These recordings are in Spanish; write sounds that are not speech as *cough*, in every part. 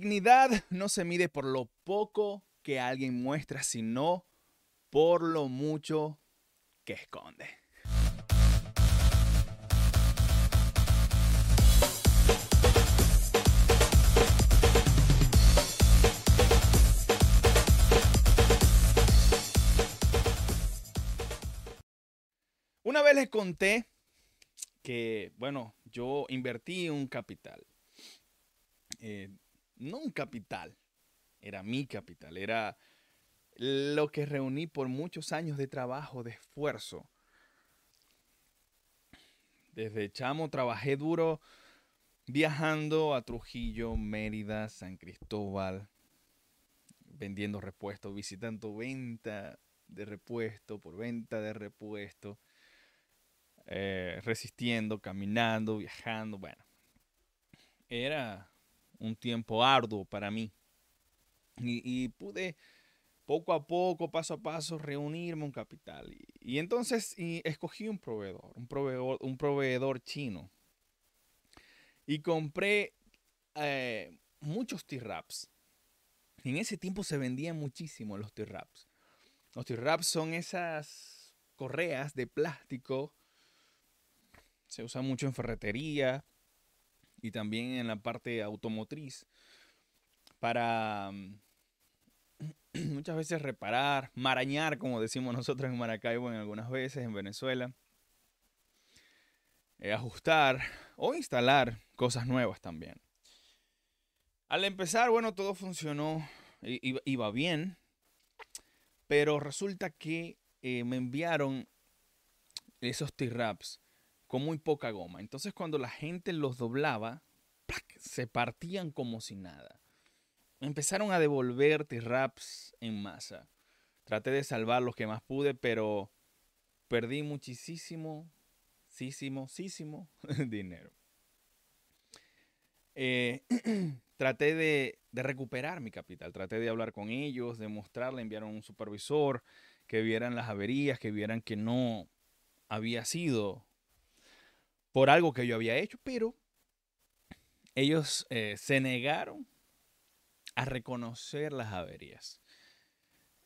Dignidad no se mide por lo poco que alguien muestra, sino por lo mucho que esconde. Una vez les conté que, bueno, yo invertí un capital. Eh, no un capital, era mi capital, era lo que reuní por muchos años de trabajo, de esfuerzo. Desde chamo trabajé duro viajando a Trujillo, Mérida, San Cristóbal, vendiendo repuestos, visitando venta de repuesto por venta de repuesto, eh, resistiendo, caminando, viajando, bueno. Era un tiempo arduo para mí. Y, pude poco a poco, paso a paso, reunirme un capital. Y, entonces escogí un proveedor, un proveedor, un proveedor chino. Y compré eh, muchos T-Raps. En ese tiempo se vendían muchísimo los T-Raps. Los T-Raps son esas correas de plástico. Se usan mucho en ferretería y también en la parte automotriz para mm, *clears throat* muchas veces reparar, marañar, como decimos nosotros en Maracaibo en algunas veces, en Venezuela, eh, ajustar o instalar cosas nuevas también. Al empezar, bueno, todo funcionó, iba, bien, pero resulta que eh, me enviaron esos T-Raps con muy poca goma. Entonces cuando la gente los doblaba, se partían como si nada. Empezaron a devolver T-Raps en masa. Traté de salvar los que más pude, pero perdí muchísimo, muchísimo, *laughs* dinero. Eh, *clears throat* traté de, de, recuperar mi capital, traté de hablar con ellos, de mostrarle, enviaron un supervisor, que vieran las averías, que vieran que no había sido por algo que yo había hecho, pero ellos eh, se negaron a reconocer las averías.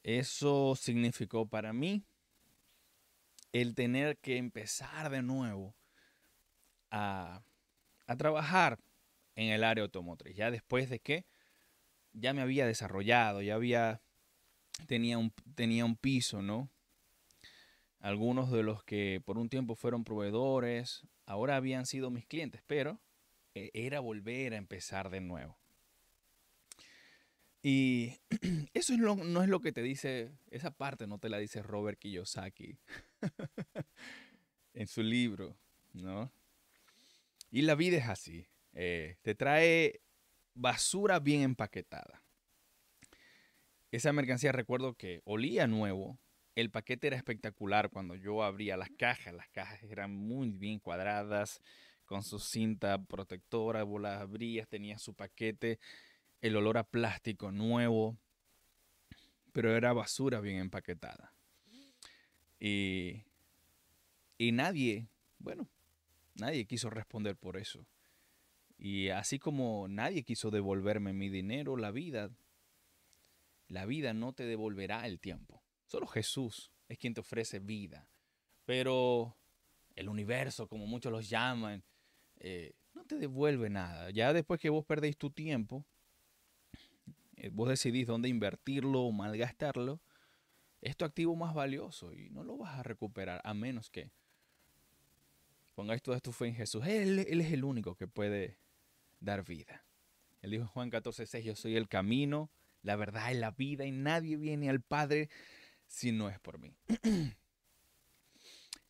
Eso significó para mí el tener que empezar de nuevo a, a trabajar en el área automotriz, ya después de que ya me había desarrollado, ya había, tenía un, tenía un piso, ¿no? Algunos de los que por un tiempo fueron proveedores, ahora habían sido mis clientes, pero eh, era volver a empezar de nuevo. Y *clears throat* eso no es lo que te dice, esa parte no te la dice Robert Kiyosaki *laughs* en su libro, ¿no? Y la vida es así, eh, te trae basura bien empaquetada. Esa mercancía recuerdo que olía nuevo, el paquete era espectacular cuando yo abría las cajas. Las cajas eran muy bien cuadradas, con su cinta protectora, vos abrías, tenía su paquete, el olor a plástico nuevo, pero era basura bien empaquetada. Y, y nadie, bueno, nadie quiso responder por eso. Y así como nadie quiso devolverme mi dinero, la vida, la vida no te devolverá el tiempo. Solo Jesús es quien te ofrece vida. Pero el universo, como muchos los llaman, eh, no te devuelve nada. Ya después que vos perdéis tu tiempo, eh, vos decidís dónde invertirlo o malgastarlo, es tu activo más valioso y no lo vas a recuperar a menos que pongáis toda tu fe en Jesús. Él, es el único que puede dar vida. Él dijo en Juan 14, 6, yo soy el camino, la verdad y la vida y nadie viene al Padre si no es por mí. *clears throat*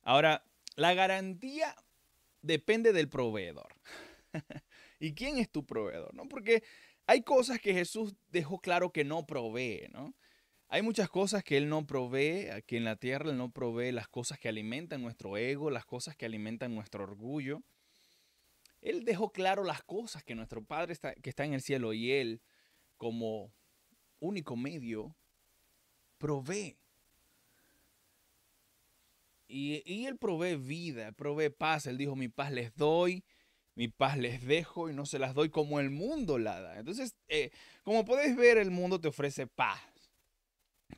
Ahora, la garantía depende del proveedor. *laughs* ¿Y quién es tu proveedor? ¿no? Porque hay cosas que Jesús dejó claro que no provee, ¿no? Hay muchas cosas que Él no provee aquí en la tierra, Él no provee las cosas que alimentan nuestro ego, las cosas que alimentan nuestro orgullo. Él dejó claro las cosas que nuestro Padre está, que está en el cielo y Él, como único medio, provee. Y, Él provee vida, provee paz. Él dijo, mi paz les doy mi paz les dejo y no se las doy como el mundo la da. Entonces, eh, como puedes ver, el mundo te ofrece paz,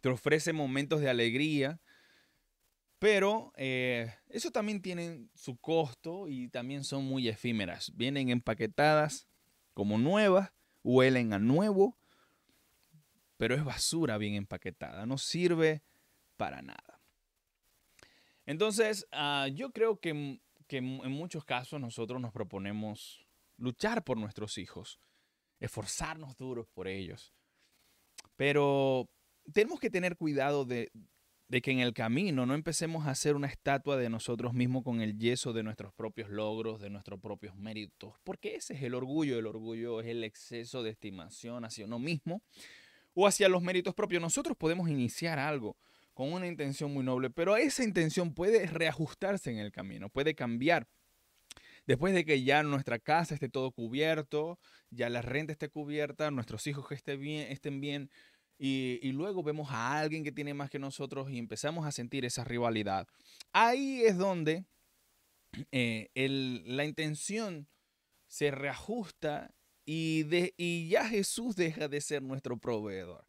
te ofrece momentos de alegría, pero eh, eso también tiene su costo y también son muy efímeras. Vienen empaquetadas como nuevas, huelen a nuevo, pero es basura bien empaquetada, no sirve para nada. Entonces, ah, yo creo que, que en muchos casos nosotros nos proponemos luchar por nuestros hijos, esforzarnos duros por ellos, pero tenemos que tener cuidado de, de que en el camino no empecemos a hacer una estatua de nosotros mismos con el yeso de nuestros propios logros, de nuestros propios méritos, porque ese es el orgullo, el orgullo es el exceso de estimación hacia uno mismo o hacia los méritos propios. Nosotros podemos iniciar algo con una intención muy noble, pero esa intención puede reajustarse en el camino, puede cambiar. Después de que ya nuestra casa esté todo cubierto, ya la renta esté cubierta, nuestros hijos estén bien, y, luego vemos a alguien que tiene más que nosotros y empezamos a sentir esa rivalidad. Ahí es donde eh, la intención se reajusta y ya Jesús deja de ser nuestro proveedor.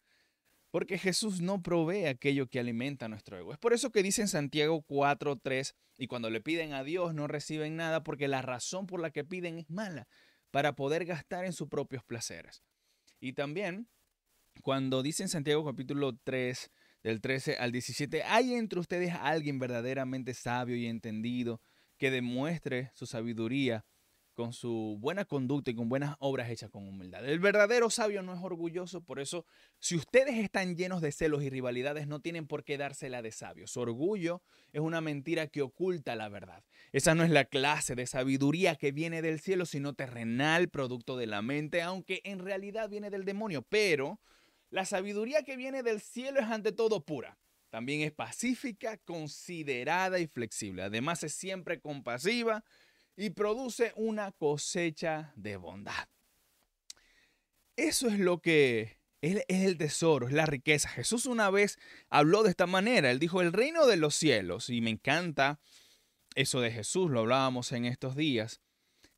Porque Jesús no provee aquello que alimenta nuestro ego. Es por eso que dice en Santiago 4.3, y cuando le piden a Dios no reciben nada porque la razón por la que piden es mala, para poder gastar en sus propios placeres. Y también cuando dice en Santiago capítulo 3, del 13 al 17, ¿hay entre ustedes alguien verdaderamente sabio y entendido que demuestre su sabiduría con su buena conducta y con buenas obras hechas con humildad? El verdadero sabio no es orgulloso, por eso si ustedes están llenos de celos y rivalidades, no tienen por qué dársela de sabio. Su orgullo es una mentira que oculta la verdad. Esa no es la clase de sabiduría que viene del cielo, sino terrenal, producto de la mente, aunque en realidad viene del demonio, pero la sabiduría que viene del cielo es ante todo pura. También es pacífica, considerada y flexible. Además es siempre compasiva y produce una cosecha de bondad. Eso es lo que es, el tesoro, es la riqueza. Jesús una vez habló de esta manera. Él dijo, el reino de los cielos, y me encanta eso de Jesús, lo hablábamos en estos días.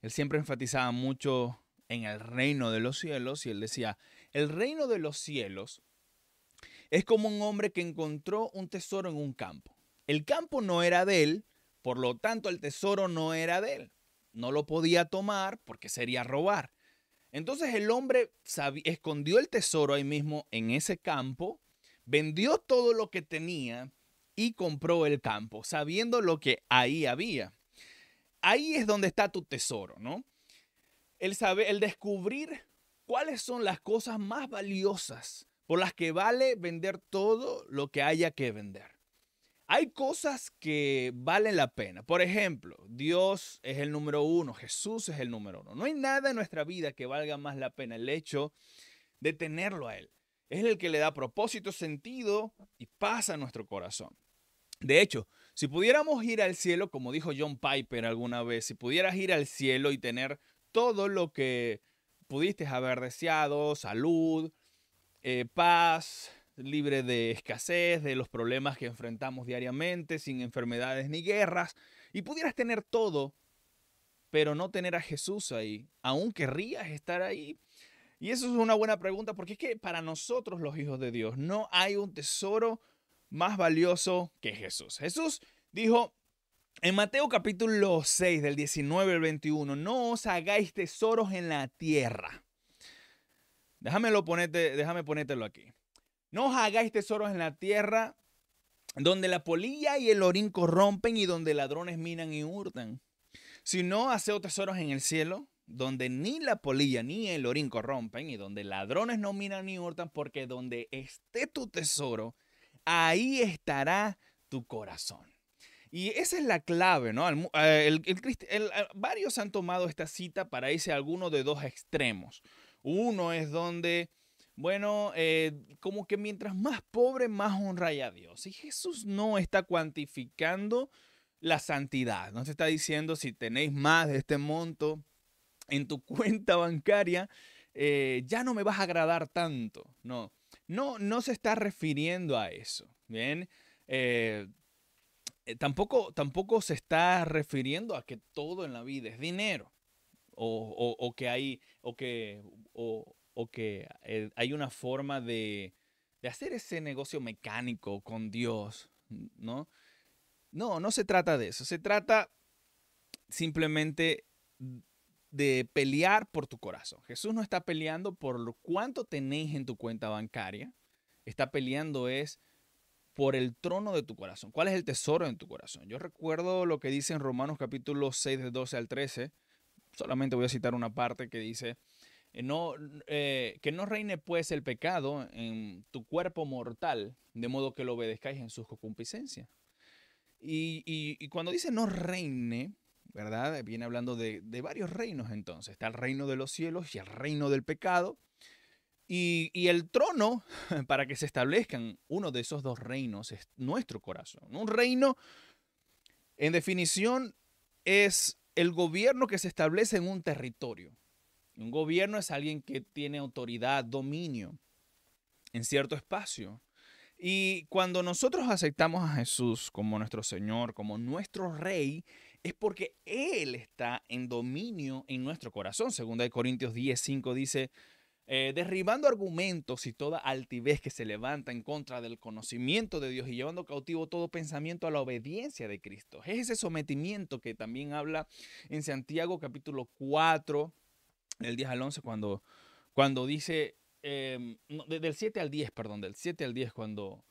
Él siempre enfatizaba mucho en el reino de los cielos y él decía, el reino de los cielos es como un hombre que encontró un tesoro en un campo. El campo no era de él, por lo tanto el tesoro no era de él. No lo podía tomar porque sería robar. Entonces el hombre escondió el tesoro ahí mismo en ese campo, vendió todo lo que tenía y compró el campo, sabiendo lo que ahí había. Ahí es donde está tu tesoro, ¿no? El, saber, el descubrir ¿Cuáles son las cosas más valiosas por las que vale vender todo lo que haya que vender? Hay cosas que valen la pena. Por ejemplo, Dios es el número uno, Jesús es el número uno. No hay nada en nuestra vida que valga más la pena el hecho de tenerlo a Él. Es el que le da propósito, sentido y paz a nuestro corazón. De hecho, si pudiéramos ir al cielo, como dijo John Piper alguna vez, si pudieras ir al cielo y tener todo lo que pudiste haber deseado salud, eh, paz, libre de escasez, de los problemas que enfrentamos diariamente, sin enfermedades ni guerras, y pudieras tener todo, pero no tener a Jesús ahí, ¿aún querrías estar ahí? Y eso es una buena pregunta porque es que para nosotros los hijos de Dios no hay un tesoro más valioso que Jesús. Jesús dijo, en Mateo capítulo 6 del 19 al 21, no os hagáis tesoros en la tierra. Déjamelo ponerte, déjame ponértelo aquí. No os hagáis tesoros en la tierra donde la polilla y el orín corrompen y donde ladrones minan y hurtan. Sino haced tesoros en el cielo, donde ni la polilla ni el orín corrompen y donde ladrones no minan ni hurtan, porque donde esté tu tesoro, ahí estará tu corazón. Y esa es la clave, ¿no? Eh, varios han tomado esta cita para irse a alguno de dos extremos. Uno es donde, bueno, eh, como que mientras más pobre, más honra a Dios. Y Jesús no está cuantificando la santidad. No se está diciendo si tenéis más de este monto en tu *laughs* cuenta bancaria, eh, ya no me vas a agradar tanto. No, no, no se está refiriendo a eso. Bien. Eh, tampoco, tampoco se está refiriendo a que todo en la vida es dinero. o, que hay, o que, o, que eh, hay una forma de, de hacer ese negocio mecánico con Dios, ¿no? No, no se trata de eso. Se trata simplemente de pelear por tu corazón. Jesús no está peleando por lo cuánto tenéis en tu cuenta bancaria. Está peleando es por el trono de tu corazón. ¿Cuál es el tesoro en tu corazón? Yo recuerdo lo que dice en Romanos capítulo 6, de 12 al 13. Solamente voy a citar una parte que dice, no, eh, que no reine pues el pecado en tu cuerpo mortal, de modo que lo obedezcáis en sus concupiscencias. Y, cuando dice no reine, ¿verdad? Viene hablando de, varios reinos entonces. Está el reino de los cielos y el reino del pecado. Y, el trono, *laughs* para que se establezcan uno de esos dos reinos, es nuestro corazón. Un reino, en definición, es el gobierno que se establece en un territorio. Un gobierno es alguien que tiene autoridad, dominio en cierto espacio. Y cuando nosotros aceptamos a Jesús como nuestro Señor, como nuestro Rey, es porque Él está en dominio en nuestro corazón. Segunda de Corintios 10, 5 dice, eh, derribando argumentos y toda altivez que se levanta en contra del conocimiento de Dios y llevando cautivo todo pensamiento a la obediencia de Cristo. Es ese sometimiento que también habla en Santiago capítulo 4, el 10 al 11, cuando, cuando dice, em, del 7 al 10, perdón, del 7 al 10, cuando,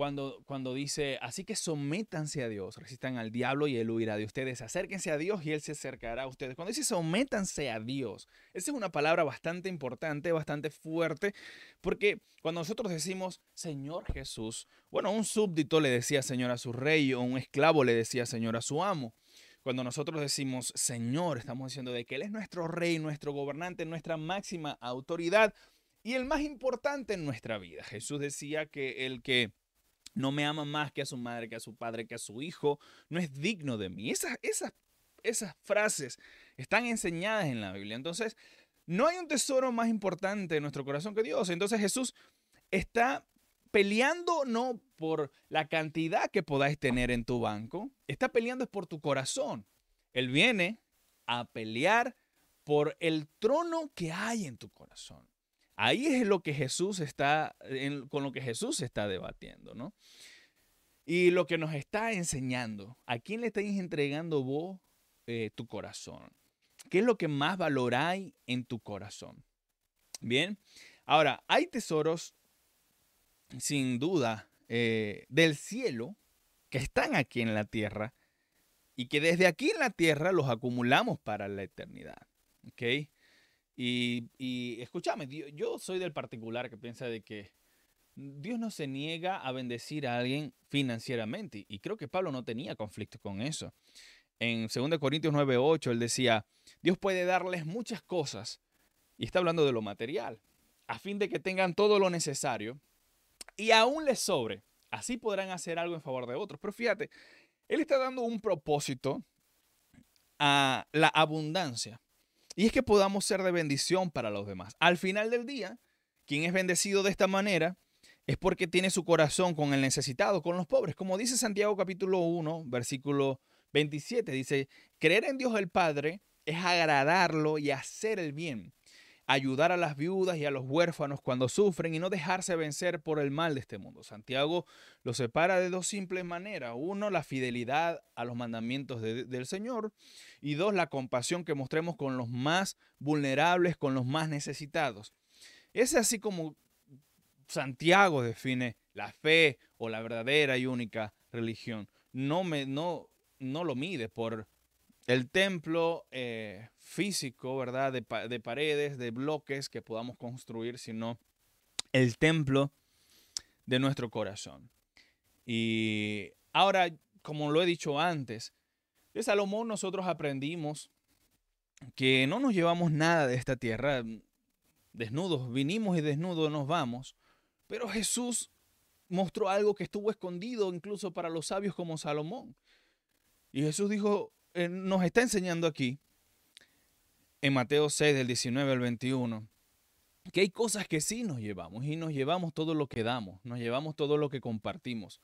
cuando, cuando dice, así que sométanse a Dios, resistan al diablo y él huirá de ustedes, acérquense a Dios y él se acercará a ustedes. Cuando dice sométanse a Dios, esa es una palabra bastante importante, bastante fuerte, porque cuando nosotros decimos Señor Jesús, bueno, un súbdito le decía Señor a su rey o un esclavo le decía Señor a su amo. Cuando nosotros decimos Señor, estamos diciendo de que Él es nuestro rey, nuestro gobernante, nuestra máxima autoridad y el más importante en nuestra vida. Jesús decía que el que no me ama más que a su madre, que a su padre, que a su hijo, no es digno de mí. Esas, esas, esas frases están enseñadas en la Biblia. Entonces, no hay un tesoro más importante en nuestro corazón que Dios. Entonces Jesús está peleando no por la cantidad que podáis tener en tu banco, está peleando es por tu corazón. Él viene a pelear por el trono que hay en tu corazón. Ahí es lo que Jesús está, con lo que Jesús está debatiendo, ¿no? Y lo que nos está enseñando, ¿a quién le estáis entregando vos eh, tu corazón? ¿Qué es lo que más valoráis en tu corazón? Bien, ahora, hay tesoros sin duda, eh, del cielo que están aquí en la tierra y que desde aquí en la tierra los acumulamos para la eternidad. ¿Ok? Y, y escúchame, yo soy del particular que piensa de que Dios no se niega a bendecir a alguien financieramente. Y creo que Pablo no tenía conflicto con eso. En 2 Corintios 9:8 él decía, Dios puede darles muchas cosas, y está hablando de lo material, a fin de que tengan todo lo necesario y aún les sobre. Así podrán hacer algo en favor de otros. Pero fíjate, Él está dando un propósito a la abundancia. Y es que podamos ser de bendición para los demás. Al final del día, quien es bendecido de esta manera es porque tiene su corazón con el necesitado, con los pobres. Como dice Santiago capítulo 1, versículo 27, dice, creer en Dios el Padre es agradarlo y hacer el bien ayudar a las viudas y a los huérfanos cuando sufren y no dejarse vencer por el mal de este mundo. Santiago lo separa de dos simples maneras. Uno, la fidelidad a los mandamientos del Señor. Y dos, la compasión que mostremos con los más vulnerables, con los más necesitados. Es así como Santiago define la fe o la verdadera y única religión. No, me, no, no lo mide por el templo eh, físico, ¿verdad? De, de, paredes, de bloques que podamos construir, sino el templo de nuestro corazón. Y ahora, como lo he dicho antes, de Salomón nosotros aprendimos que no nos llevamos nada de esta tierra. Desnudos vinimos y desnudos nos vamos. Pero Jesús mostró algo que estuvo escondido incluso para los sabios como Salomón. Y Jesús dijo, nos está enseñando aquí, en Mateo 6, del 19 al 21, que hay cosas que sí nos llevamos y nos llevamos todo lo que damos, nos llevamos todo lo que compartimos.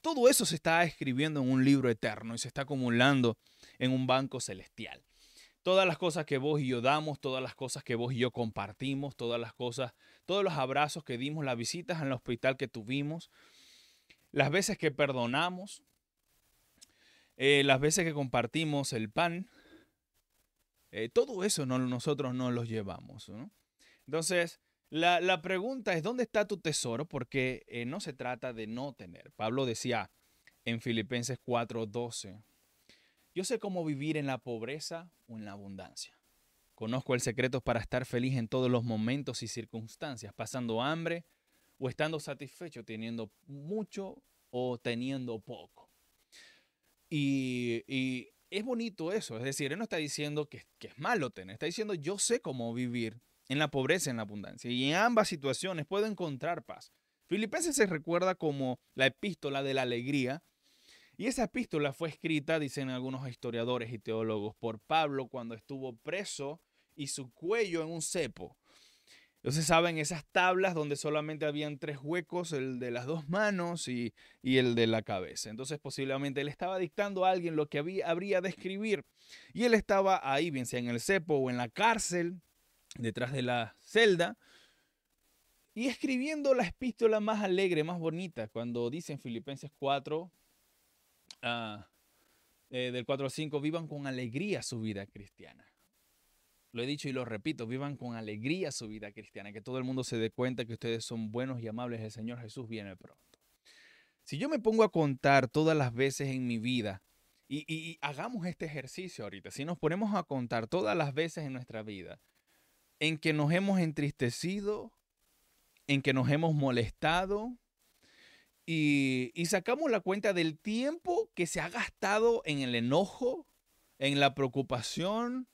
Todo eso se está escribiendo en un libro eterno y se está acumulando en un banco celestial. todas las cosas que vos y yo damos, todas las cosas que vos y yo compartimos, todas las cosas, todos los abrazos que dimos, las visitas el hospital que tuvimos, las veces que perdonamos, eh, las veces que compartimos el pan, eh, todo eso no, nosotros no los llevamos. Entonces, la, pregunta es, ¿dónde está tu tesoro? Porque eh, no se trata de no tener. Pablo decía en Filipenses 4:12, yo sé cómo vivir en la pobreza o en la abundancia. Conozco el secreto para estar feliz en todos los momentos y circunstancias, pasando hambre o estando satisfecho, teniendo mucho o teniendo poco. Y, es bonito eso, es decir, él no está diciendo que, que es malo tener, está diciendo yo sé cómo vivir en la pobreza en la abundancia. Y en ambas situaciones puedo encontrar paz. Filipenses se recuerda como la epístola de la alegría. Y esa epístola fue escrita, dicen algunos historiadores y teólogos, por Pablo cuando estuvo preso y su cuello en un cepo. Entonces saben esas tablas donde solamente habían tres huecos, el de las dos manos y, el de la cabeza. Entonces posiblemente él estaba dictando a alguien lo que había, habría de escribir. Y él estaba ahí, bien sea en el cepo o en la cárcel, detrás de la celda, y escribiendo la epístola más alegre, más bonita, cuando dice en Filipenses 4, ah, eh, del 4 al 5, vivan con alegría su vida cristiana. Lo he dicho y lo repito, vivan con alegría su vida cristiana, que todo el mundo se dé cuenta que ustedes son buenos y amables, el Señor Jesús viene pronto. Si yo me pongo a contar todas las veces en mi vida, y, hagamos este ejercicio ahorita, si nos ponemos a contar todas las veces en nuestra vida, en que nos hemos entristecido, en que nos hemos molestado y, sacamos la cuenta del tiempo que se ha gastado en el enojo, en la preocupación,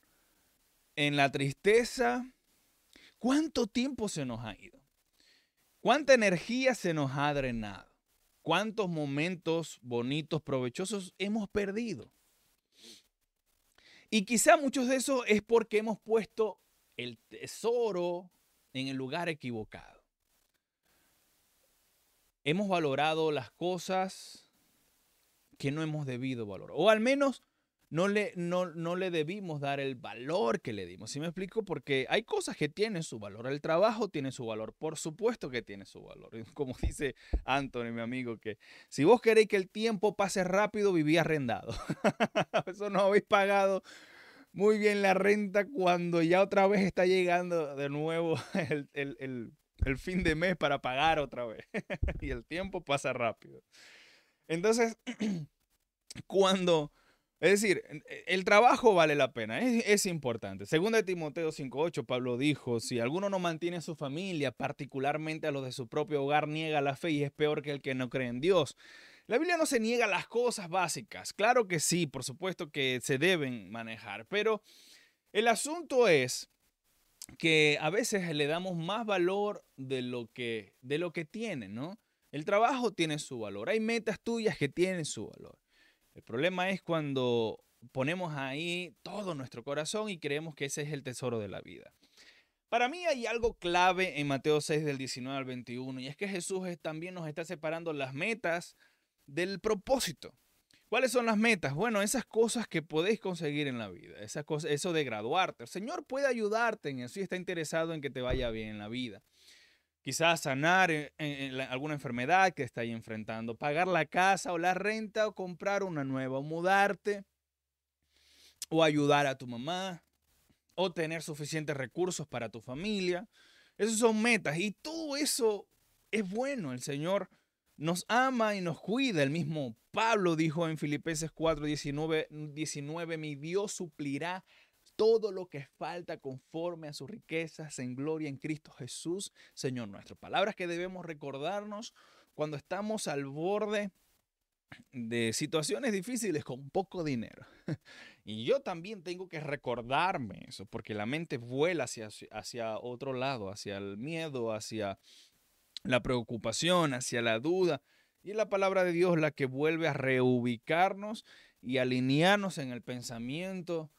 en la tristeza. ¿Cuánto tiempo se nos ha ido? ¿Cuánta energía se nos ha drenado? ¿Cuántos momentos bonitos, provechosos hemos perdido? Y quizá muchos de esos es porque hemos puesto el tesoro en el lugar equivocado. Hemos valorado las cosas que no hemos debido valorar. O al menos no le, no, no le debimos dar el valor que le dimos. ¿Sí me explico? Porque hay cosas que tienen su valor. El trabajo tiene su valor. Por supuesto que tiene su valor. *laughs* Como dice Anthony, mi amigo, que si vos queréis que el tiempo pase rápido, viví arrendado. *laughs* Eso no habéis pagado muy bien la renta cuando ya otra vez está llegando de nuevo *laughs* el, fin de mes para pagar otra vez. y el tiempo pasa rápido. Entonces, *clears throat* cuando... Es decir, el trabajo vale la pena, es, importante. Según de Timoteo 5.8, Pablo dijo, si alguno no mantiene a su familia, particularmente a los de su propio hogar, niega la fe y es peor que el que no cree en Dios. La Biblia no se niega las cosas básicas. Claro que sí, por supuesto que se deben manejar, pero el asunto es que a veces le damos más valor de lo que, de lo que tiene, ¿no? El trabajo tiene su valor. Hay metas tuyas que tienen su valor. El problema es cuando ponemos ahí todo nuestro corazón y creemos que ese es el tesoro de la vida. Para mí hay algo clave en Mateo 6 del 19 al 21 y es que Jesús también nos está separando las metas del propósito. ¿Cuáles son las metas? Bueno, esas cosas que podéis conseguir en la vida, esas cosas, eso de graduarte. El Señor puede ayudarte en eso y está interesado en que te vaya bien en la vida. Quizás sanar alguna enfermedad que estáis enfrentando, pagar la casa o la renta o comprar una nueva, o mudarte, o ayudar a tu mamá, o tener suficientes recursos para tu familia. Esas son metas y todo eso es bueno. El Señor nos ama y nos cuida. El mismo Pablo dijo en Filipenses 4, 19, 19, mi Dios suplirá todo lo que falta conforme a sus riquezas en gloria en Cristo Jesús, Señor nuestro. Palabras que debemos recordarnos cuando estamos al borde de situaciones difíciles con poco dinero. *laughs* Y yo también tengo que recordarme eso, porque la mente vuela hacia, hacia otro lado, hacia el miedo, hacia la preocupación, hacia la duda. Y es la palabra de Dios la que vuelve a reubicarnos y alinearnos en el pensamiento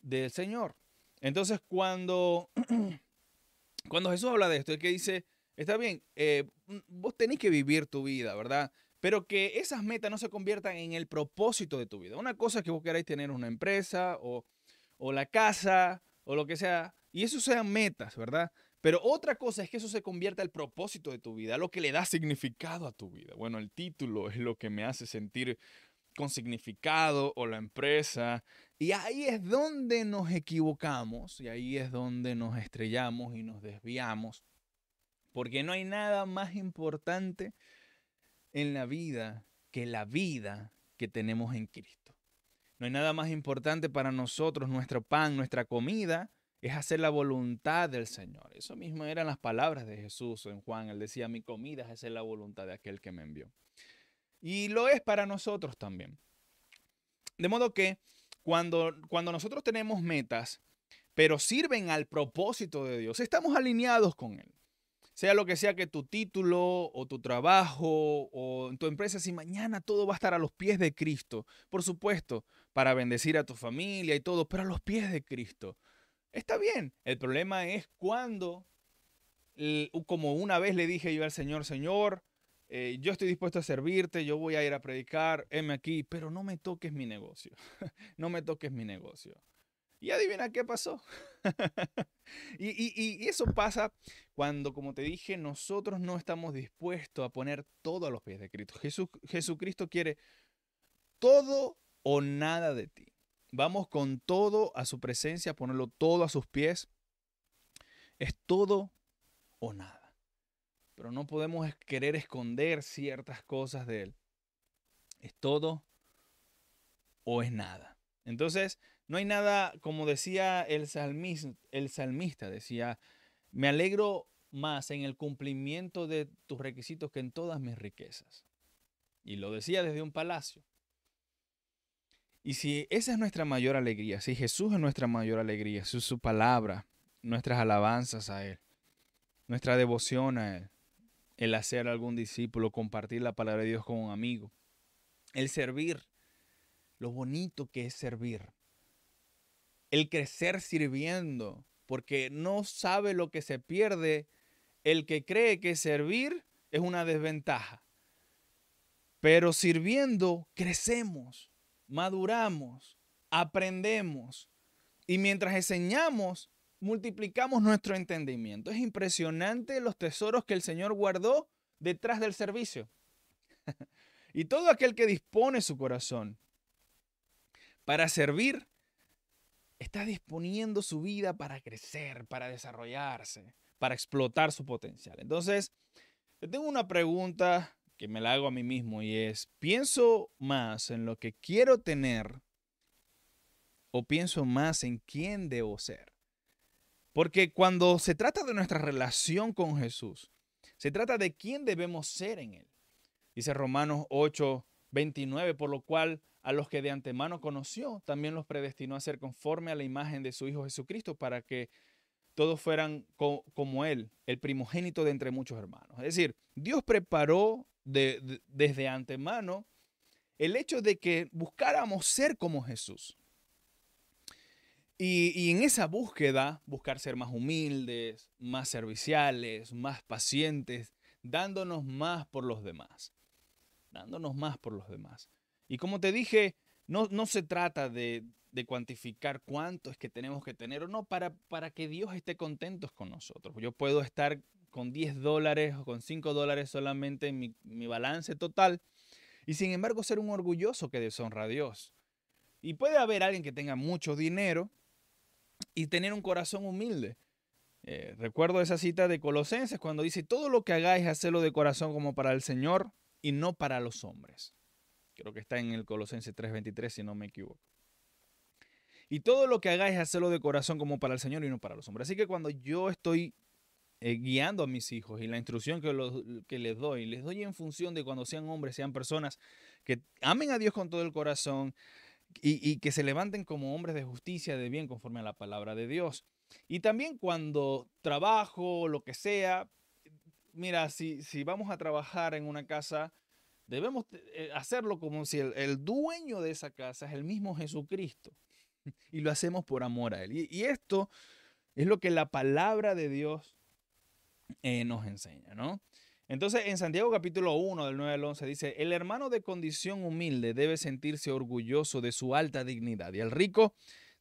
del Señor. Entonces, cuando, *clears throat* cuando Jesús habla de esto, es que dice, está bien, eh, vos tenés que vivir tu vida, ¿verdad? Pero que esas metas no se conviertan en el propósito de tu vida. Una cosa es que vos queráis tener una empresa o o la casa o lo que sea. Y eso sean metas, ¿verdad? Pero otra cosa es que eso se convierta el propósito de tu vida, lo que le da significado a tu vida. Bueno, el título es lo que me hace sentir con significado o la empresa. Y ahí es donde nos equivocamos y ahí es donde nos estrellamos y nos desviamos. Porque no hay nada más importante en la vida que la vida que tenemos en Cristo. No hay nada más importante para nosotros, nuestro pan, nuestra comida, es hacer la voluntad del Señor. Eso mismo eran las palabras de Jesús en Juan. Él decía, mi comida es hacer la voluntad de aquel que me envió. Y lo es para nosotros también. De modo que cuando, cuando nosotros tenemos metas, pero sirven al propósito de Dios, estamos alineados con Él. Sea lo que sea que tu título o tu trabajo o tu empresa, si mañana todo va a estar a los pies de Cristo, por supuesto, para bendecir a tu familia y todo, pero a los pies de Cristo. Está bien. El problema es cuando, como una vez le dije yo al Señor, Señor, eh, yo estoy dispuesto a servirte, yo voy a ir a predicar, heme aquí, pero no me toques mi negocio. *laughs* no me toques mi negocio. Y adivina qué pasó. *laughs* y, eso pasa cuando, como te dije, nosotros no estamos dispuestos a poner todo a los pies de Cristo. Jesucristo quiere todo o nada de ti. Vamos con todo a su presencia, ponerlo todo a sus pies. Es todo o nada. Pero no podemos querer esconder ciertas cosas de Él. Es todo o es nada. Entonces, no hay nada, como decía el salmista, el salmista decía, me alegro más en el cumplimiento de tus requisitos que en todas mis riquezas. Y lo decía desde un palacio. Y si esa es nuestra mayor alegría, si Jesús es nuestra mayor alegría, su, su palabra, nuestras alabanzas a Él, nuestra devoción a Él, el hacer algún discípulo, compartir la palabra de Dios con un amigo, el servir, lo bonito que es servir, el crecer sirviendo, porque no sabe lo que se pierde. El que cree que servir es una desventaja. Pero sirviendo crecemos maduramos, aprendemos. Y mientras enseñamos, multiplicamos nuestro entendimiento. Es impresionante los tesoros que el Señor guardó detrás del servicio. *laughs* y todo aquel que dispone su corazón para servir, está disponiendo su vida para crecer, para desarrollarse, para explotar su potencial. Entonces, te tengo una pregunta que me la hago a mí mismo y es, ¿pienso más en lo que quiero tener o pienso más en quién debo ser? Porque cuando se trata de nuestra relación con Jesús, se trata de quién debemos ser en Él. Dice Romanos 8, 29, por lo cual a los que de antemano conoció, también los predestinó a ser conforme a la imagen de su Hijo Jesucristo, para que todos fueran como Él, el primogénito de entre muchos hermanos. Es decir, Dios preparó desde antemano el hecho de que buscáramos ser como Jesús. Y, en esa búsqueda, buscar ser más humildes, más serviciales, más pacientes, dándonos más por los demás. Dándonos más por los demás. Y como te dije, no, no se trata de, de, cuantificar cuánto que tenemos que tener o no para, para que Dios esté contento con nosotros. Yo puedo estar con 10 dólares o con 5 dólares solamente en mi, balance total y sin embargo ser un orgulloso que deshonra a Dios. Y puede haber alguien que tenga mucho dinero y tener un corazón humilde. Eh, recuerdo esa cita de Colosenses cuando dice, todo lo que hagáis, hacedlo de corazón como para el Señor y no para los hombres. Creo que está en el Colosenses 3:23 si no me equivoco. Y todo lo que hagáis, hacedlo de corazón como para el Señor y no para los hombres. Así que cuando yo estoy eh, guiando a mis hijos y la instrucción que, que les doy, les doy en función de cuando sean hombres, sean personas que amen a Dios con todo el corazón y, que se levanten como hombres de justicia, de bien, conforme a la palabra de Dios. Y también cuando trabajo, lo que sea, mira, si, si vamos a trabajar en una casa, debemos eh, hacerlo como si el, dueño de esa casa es el mismo Jesucristo. *laughs* Y lo hacemos por amor a Él. y esto es lo que la palabra de Dios eh, nos enseña, ¿no? Entonces, en Santiago capítulo 1, del 9 al 11, dice, el hermano de condición humilde debe sentirse orgulloso de su alta dignidad y el rico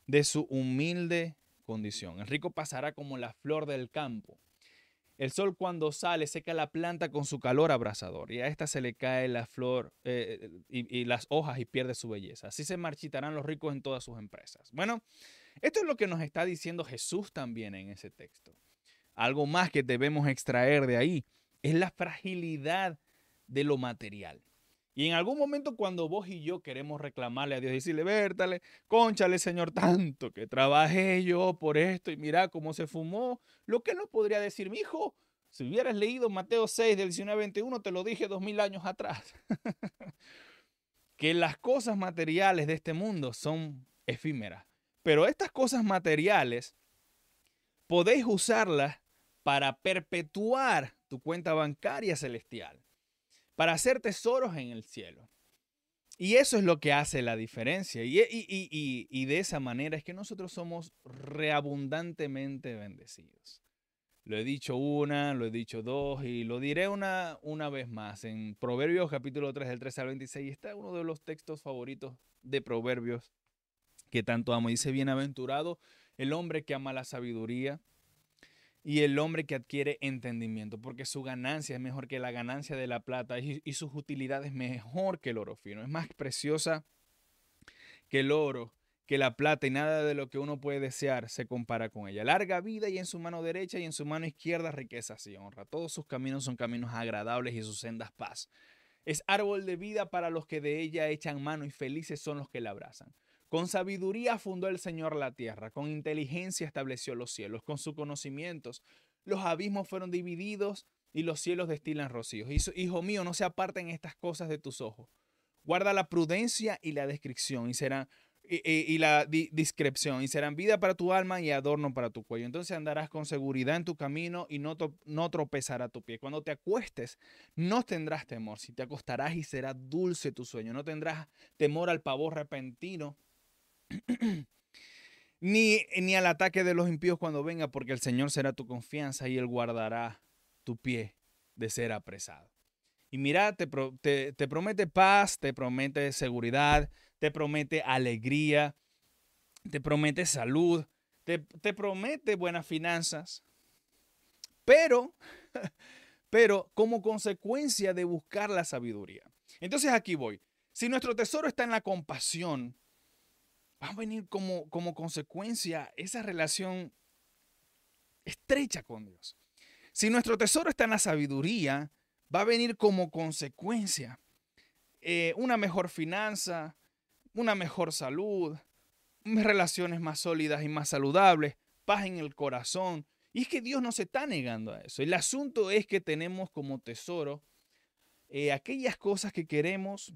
de su humilde condición. El rico pasará como la flor del campo. El sol cuando sale seca la planta con su calor abrasador y a esta se le cae la flor eh, y, y, las hojas y pierde su belleza. Así se marchitarán los ricos en todas sus empresas. Bueno, esto es lo que nos está diciendo Jesús también en ese texto. Algo más que debemos extraer de ahí es la fragilidad de lo material. Y en algún momento cuando vos y yo queremos reclamarle a Dios, decirle, vértale, conchale Señor, tanto que trabajé yo por esto y mira cómo se fumó, lo que nos podría decir, mi hijo, si hubieras leído Mateo 6 del 19 21, te lo dije dos mil años atrás. *laughs* que las cosas materiales de este mundo son efímeras. Pero estas cosas materiales podéis usarlas para perpetuar tu cuenta bancaria celestial para hacer tesoros en el cielo. Y eso es lo que hace la diferencia. Y, de esa manera es que nosotros somos reabundantemente bendecidos. Lo he dicho una, lo he dicho dos y lo diré una, una vez más. En Proverbios capítulo 3 del 13 al 26 está uno de los textos favoritos de Proverbios que tanto amo. Dice, bienaventurado el hombre que ama la sabiduría y el hombre que adquiere entendimiento, porque su ganancia es mejor que la ganancia de la plata y, sus utilidades mejor que el oro fino. Es más preciosa que el oro, que la plata y nada de lo que uno puede desear se compara con ella. Larga vida y en su mano derecha y en su mano izquierda riqueza y honra. Todos sus caminos son caminos agradables y sus sendas paz. Es árbol de vida para los que de ella echan mano y felices son los que la abrazan. Con sabiduría fundó el Señor la tierra, con inteligencia estableció los cielos, con sus conocimientos los abismos fueron divididos y los cielos destilan rocíos. Hijo mío, no se aparten estas cosas de tus ojos. Guarda la prudencia y la descripción y serán y, la discreción y serán vida para tu alma y adorno para tu cuello. Entonces andarás con seguridad en tu camino y no, no tropezará tu pie. Cuando te acuestes, no tendrás temor. Si te acostarás y será dulce tu sueño. No tendrás temor al pavor repentino *clears throat* ni, ni al ataque de los impíos cuando venga, porque el Señor será tu confianza y Él guardará tu pie de ser apresado. Y mira, te, te, promete paz, te promete seguridad, te promete alegría, te promete salud, te, te promete buenas finanzas. Pero, *laughs* pero como consecuencia de buscar la sabiduría. Entonces aquí voy. Si nuestro tesoro está en la compasión, va a venir como, como consecuencia esa relación estrecha con Dios. Si nuestro tesoro está en la sabiduría, va a venir como consecuencia eh, una mejor finanza, una mejor salud, relaciones más sólidas y más saludables, paz en el corazón. Y es que Dios no se está negando a eso. El asunto es que tenemos como tesoro eh, aquellas cosas que queremos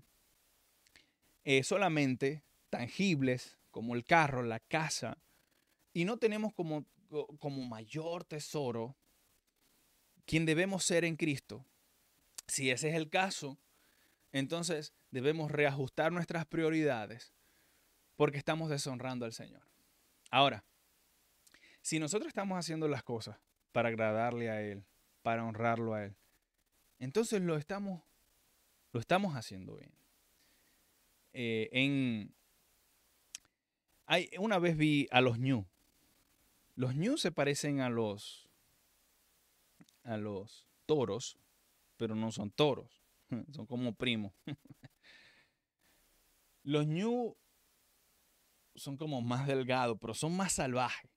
eh, solamente tangibles como el carro, la casa, y no tenemos como, como mayor tesoro quien debemos ser en Cristo, si ese es el caso, entonces debemos reajustar nuestras prioridades porque estamos deshonrando al Señor. Ahora, si nosotros estamos haciendo las cosas para agradarle a Él, para honrarlo a Él, entonces lo estamos, lo estamos haciendo bien. Eh, en, una vez vi a los ñu. Los ñu se parecen a los a los toros, pero no son toros, *laughs* son como primos. *laughs* Los ñu son como más delgados, pero son más salvajes.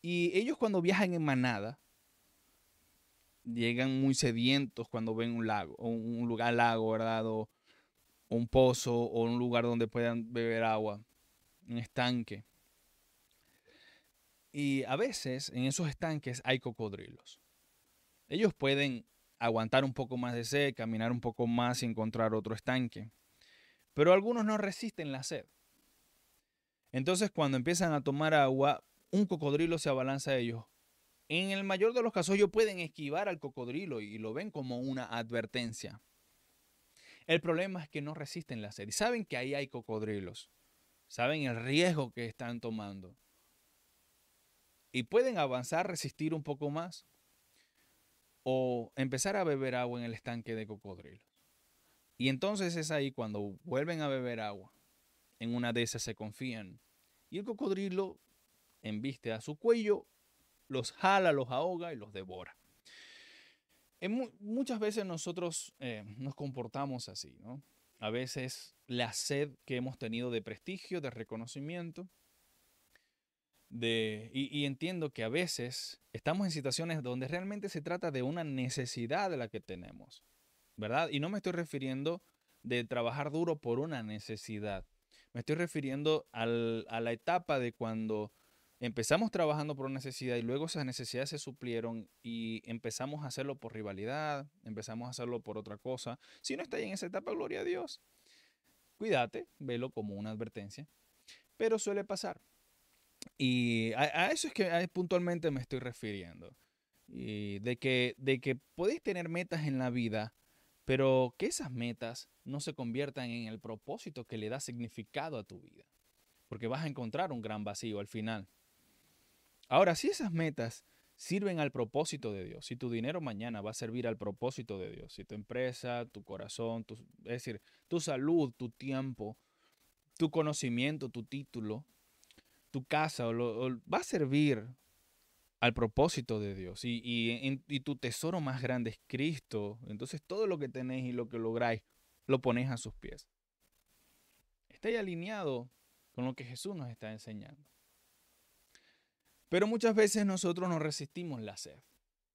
Y ellos cuando viajan en manada, llegan muy sedientos cuando ven un lago, o un lugar lago, ¿verdad? Un pozo o un lugar donde puedan beber agua, un estanque. Y a veces en esos estanques hay cocodrilos. Ellos pueden aguantar un poco más de sed, caminar un poco más y encontrar otro estanque. Pero algunos no resisten la sed. Entonces cuando empiezan a tomar agua, un cocodrilo se abalanza a ellos. En el mayor de los casos ellos pueden esquivar al cocodrilo y lo ven como una advertencia. El problema es que no resisten la sed. Y saben que ahí hay cocodrilos. Saben el riesgo que están tomando. Y pueden avanzar, resistir un poco más. O empezar a beber agua en el estanque de cocodrilos. Y entonces es ahí cuando vuelven a beber agua en una de esas se confían. Y el cocodrilo embiste a su cuello, los jala, los ahoga y los devora. Muchas veces nosotros eh, nos comportamos así, ¿no? A veces la sed que hemos tenido de prestigio, de reconocimiento, de, y, entiendo que a veces estamos en situaciones donde realmente se trata de una necesidad de la que tenemos, ¿verdad? Y no me estoy refiriendo de trabajar duro por una necesidad. Me estoy refiriendo a la etapa de cuando empezamos trabajando por necesidad y luego esas necesidades se suplieron y empezamos a hacerlo por rivalidad, empezamos a hacerlo por otra cosa. Si no está en esa etapa, gloria a Dios. Cuídate, velo como una advertencia. Pero suele pasar. Y a, eso es que puntualmente me estoy refiriendo. Y de que, de que podéis tener metas en la vida, pero que esas metas no se conviertan en el propósito que le da significado a tu vida. Porque vas a encontrar un gran vacío al final. Ahora, si esas metas sirven al propósito de Dios, si tu dinero mañana va a servir al propósito de Dios, si tu empresa, tu corazón, tu, es decir, tu salud, tu tiempo, tu conocimiento, tu título, tu casa, va a servir al propósito de Dios y, y, tu tesoro más grande es Cristo, entonces todo lo que tenéis y lo que lográis lo ponéis a sus pies. Estáis alineado con lo que Jesús nos está enseñando. Pero muchas veces nosotros nos resistimos la sed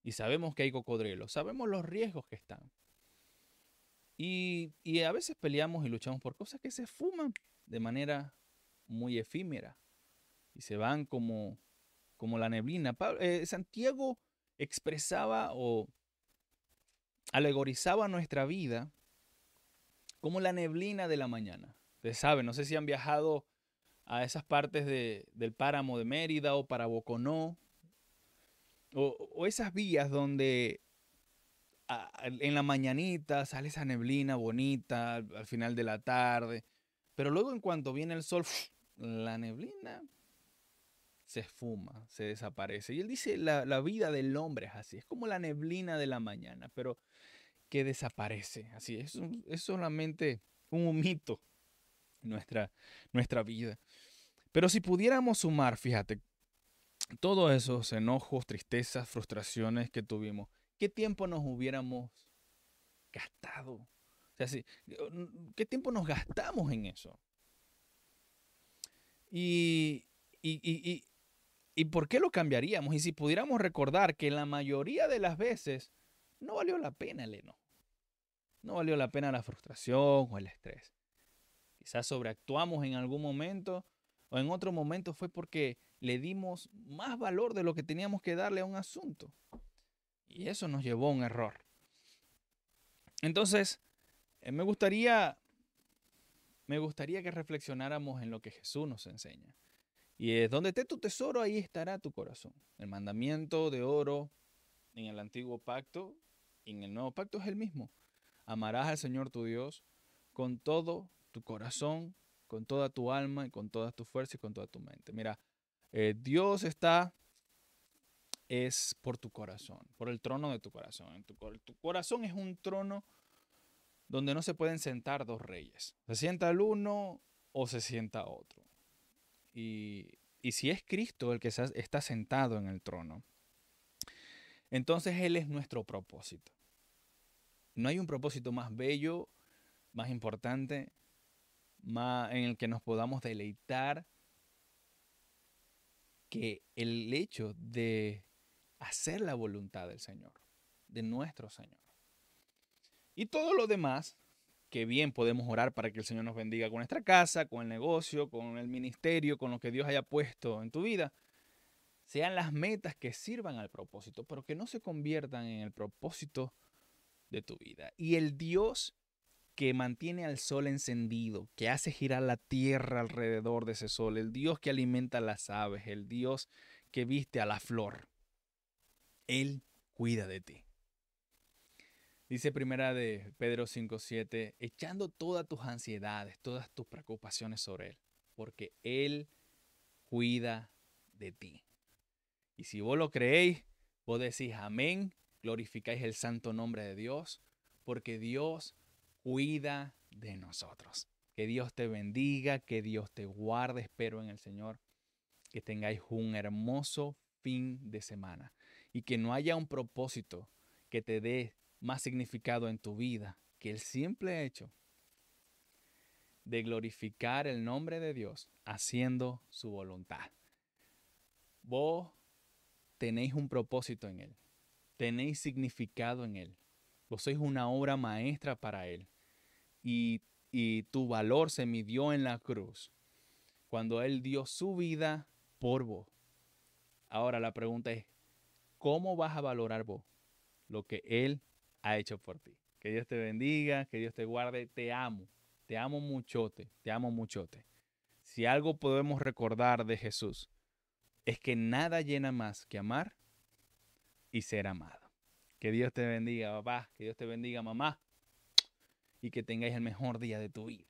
y sabemos que hay cocodrilos, sabemos los riesgos que están. Y, a veces peleamos y luchamos por cosas que se fuman de manera muy efímera y se van como, como la neblina. Eh, Santiago expresaba o alegorizaba nuestra vida como la neblina de la mañana. Ustedes saben, no sé si han viajado a esas partes del páramo de Mérida o para Boconó, o, esas vías donde en la mañanita sale esa neblina bonita al, final de la tarde, pero luego en cuanto viene el sol, *sniffs* la neblina se esfuma, se desaparece. Y él dice, la, la, vida del hombre es así, es como la neblina de la mañana, pero que desaparece. Así, es, es solamente un mito nuestra, nuestra vida. Pero si pudiéramos sumar, fíjate, todos esos enojos, tristezas, frustraciones que tuvimos, ¿qué tiempo nos hubiéramos gastado? O sea, ¿qué tiempo nos gastamos en eso? Y, y, y, y, por qué lo cambiaríamos? Y si pudiéramos recordar que la mayoría de las veces no valió la pena el enojo. No valió la pena la frustración o el estrés. Quizás sobreactuamos en algún momento o en otro momento fue porque le dimos más valor de lo que teníamos que darle a un asunto. Y eso nos llevó a un error. Entonces, eh, me gustaría me gustaría que reflexionáramos en lo que Jesús nos enseña. Y es donde esté tu tesoro, ahí estará tu corazón. El mandamiento de oro en el antiguo pacto y en el nuevo pacto es el mismo. Amarás al Señor tu Dios con todo tu corazón, con toda tu alma y con toda tu fuerza y con toda tu mente. Mira, eh, Dios está es por tu corazón, por el trono de tu corazón. Tu, corazón es un trono donde no se pueden sentar dos reyes. Se sienta el uno o se sienta otro. Y si es Cristo el que está sentado en el trono, entonces Él es nuestro propósito. No hay un propósito más bello, más importante en el que nos podamos deleitar que el hecho de hacer la voluntad del Señor, de nuestro Señor. Y todo lo demás, que bien podemos orar para que el Señor nos bendiga con nuestra casa, con el negocio, con el ministerio, con lo que Dios haya puesto en tu vida, sean las metas que sirvan al propósito, pero que no se conviertan en el propósito de tu vida. Y el Dios que mantiene al sol encendido, que hace girar la tierra alrededor de ese sol, el Dios que alimenta a las aves, el Dios que viste a la flor. Él cuida de ti. Dice primera de Pedro 5:7, echando todas tus ansiedades, todas tus preocupaciones sobre Él, porque Él cuida de ti. Y si vos lo creéis, vos decís amén, glorificáis el santo nombre de Dios, porque Dios cuida de nosotros. Que Dios te bendiga, que Dios te guarde, espero en el Señor, que tengáis un hermoso fin de semana y que no haya un propósito que te dé más significado en tu vida que el simple hecho de glorificar el nombre de Dios haciendo su voluntad. Vos tenéis un propósito en Él, tenéis significado en Él, vos sois una obra maestra para Él y, y tu valor se midió en la cruz cuando Él dio su vida por vos. Ahora la pregunta es, ¿cómo vas a valorar vos lo que Él ha hecho por ti? Que Dios te bendiga, que Dios te guarde, te amo, te amo muchote, te amo muchote. Si algo podemos recordar de Jesús, es que nada llena más que amar y ser amado. Que Dios te bendiga, papá, que Dios te bendiga, mamá, y que tengáis el mejor día de tu vida.